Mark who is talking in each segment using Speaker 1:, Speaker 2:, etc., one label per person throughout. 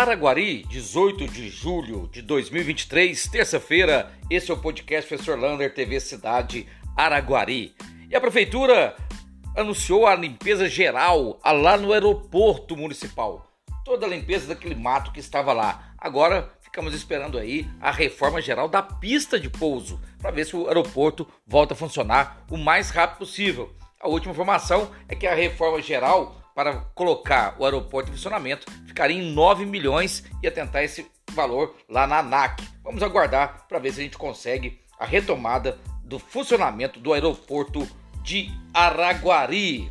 Speaker 1: Araguari, 18 de julho de 2023, terça-feira. Esse é o podcast Professor Lander TV Cidade Araguari. E a prefeitura anunciou a limpeza geral lá no aeroporto municipal. Toda a limpeza daquele mato que estava lá. Agora ficamos esperando aí a reforma geral da pista de pouso para ver se o aeroporto volta a funcionar o mais rápido possível. A última informação é que a reforma geral para colocar o aeroporto em funcionamento ficaria em 9 milhões e ia tentar esse valor lá na ANAC. Vamos aguardar para ver se a gente consegue a retomada do funcionamento do aeroporto de Araguari.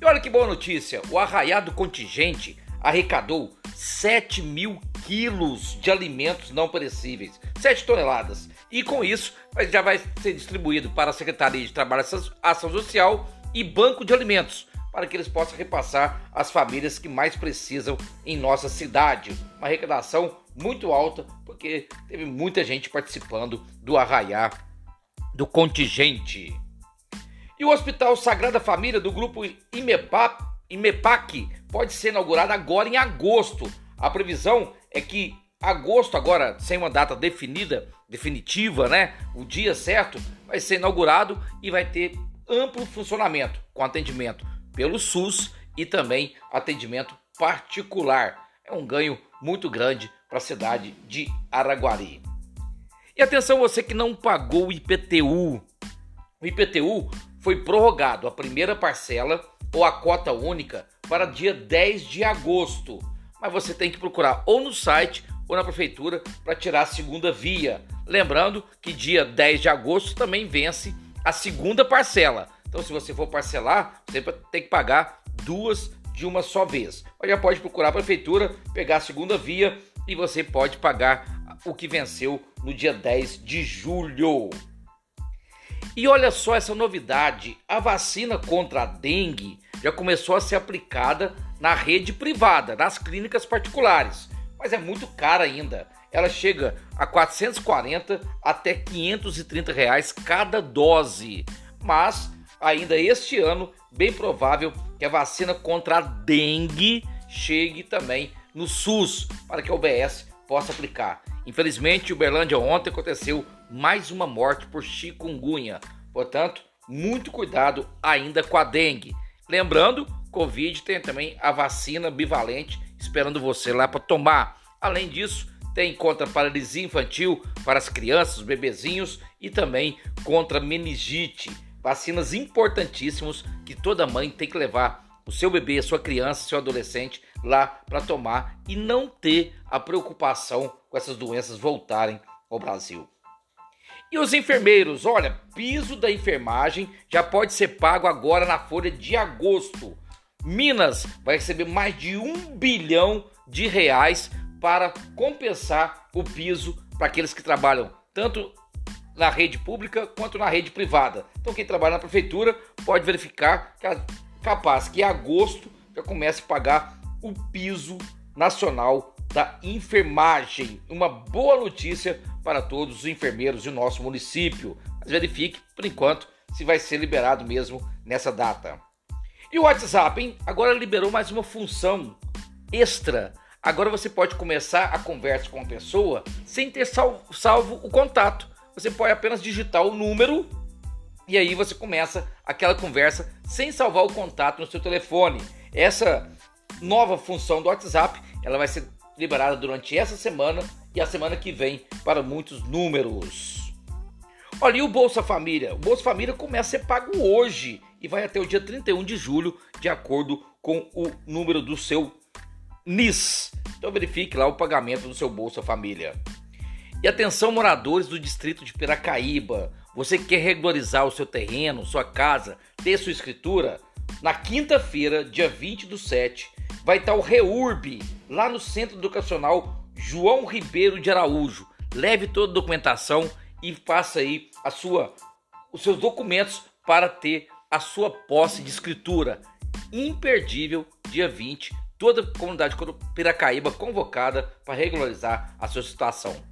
Speaker 1: E olha que boa notícia: o arraiado contingente arrecadou 7 mil quilos de alimentos não perecíveis, 7 toneladas. E com isso já vai ser distribuído para a Secretaria de Trabalho e Ação Social e Banco de Alimentos para que eles possam repassar às famílias que mais precisam em nossa cidade. Uma arrecadação muito alta, porque teve muita gente participando do arraiar do contingente. E o Hospital Sagrada Família do grupo IMEPAC, IMEPAC pode ser inaugurado agora em agosto. A previsão é que agosto, agora sem uma data definida, definitiva, né? O dia certo, vai ser inaugurado e vai ter amplo funcionamento com atendimento pelo SUS e também atendimento particular. É um ganho muito grande para a cidade de Araguari. E atenção você que não pagou o IPTU. O IPTU foi prorrogado a primeira parcela ou a cota única para dia 10 de agosto. Mas você tem que procurar ou no site ou na prefeitura para tirar a segunda via. Lembrando que dia 10 de agosto também vence a segunda parcela. Então, se você for parcelar, você tem que pagar duas de uma só vez. Mas já pode procurar a prefeitura, pegar a segunda via e você pode pagar o que venceu no dia 10 de julho. E olha só essa novidade: a vacina contra a dengue já começou a ser aplicada na rede privada, nas clínicas particulares, mas é muito cara ainda. Ela chega a 440 até 530 reais cada dose. Mas ainda este ano, bem provável que a vacina contra a dengue chegue também no SUS para que a UBS possa aplicar. Infelizmente, Uberlândia ontem aconteceu mais uma morte por chikungunya. Portanto, muito cuidado ainda com a dengue. Lembrando, Covid tem também a vacina bivalente esperando você lá para tomar. Além disso, tem contra paralisia infantil para as crianças, os bebezinhos e também contra meningite. Vacinas importantíssimos que toda mãe tem que levar o seu bebê, a sua criança, seu adolescente lá para tomar e não ter a preocupação com essas doenças voltarem ao Brasil. E os enfermeiros, olha, piso da enfermagem já pode ser pago agora na folha de agosto. Minas vai receber mais de um bilhão de reais para compensar o piso para aqueles que trabalham tanto na rede pública quanto na rede privada. Então quem trabalha na prefeitura pode verificar que é capaz que em agosto já comece a pagar o piso nacional da enfermagem. Uma boa notícia para todos os enfermeiros do nosso município. Mas verifique, por enquanto, se vai ser liberado mesmo nessa data. E o WhatsApp, hein? Agora liberou mais uma função extra. Agora você pode começar a conversa com a pessoa sem ter salvo o contato você pode apenas digitar o número e aí você começa aquela conversa sem salvar o contato no seu telefone. Essa nova função do WhatsApp, ela vai ser liberada durante essa semana e a semana que vem para muitos números. Olha, e o Bolsa Família? O Bolsa Família começa a ser pago hoje e vai até o dia 31 de julho, de acordo com o número do seu NIS. Então verifique lá o pagamento do seu Bolsa Família. E atenção, moradores do distrito de Piracaíba, você que quer regularizar o seu terreno, sua casa, ter sua escritura? Na quinta-feira, dia 20 do 7, vai estar o REURB, lá no Centro Educacional João Ribeiro de Araújo. Leve toda a documentação e faça aí a sua, os seus documentos para ter a sua posse de escritura. Imperdível, dia 20, toda a comunidade Piracaíba convocada para regularizar a sua situação.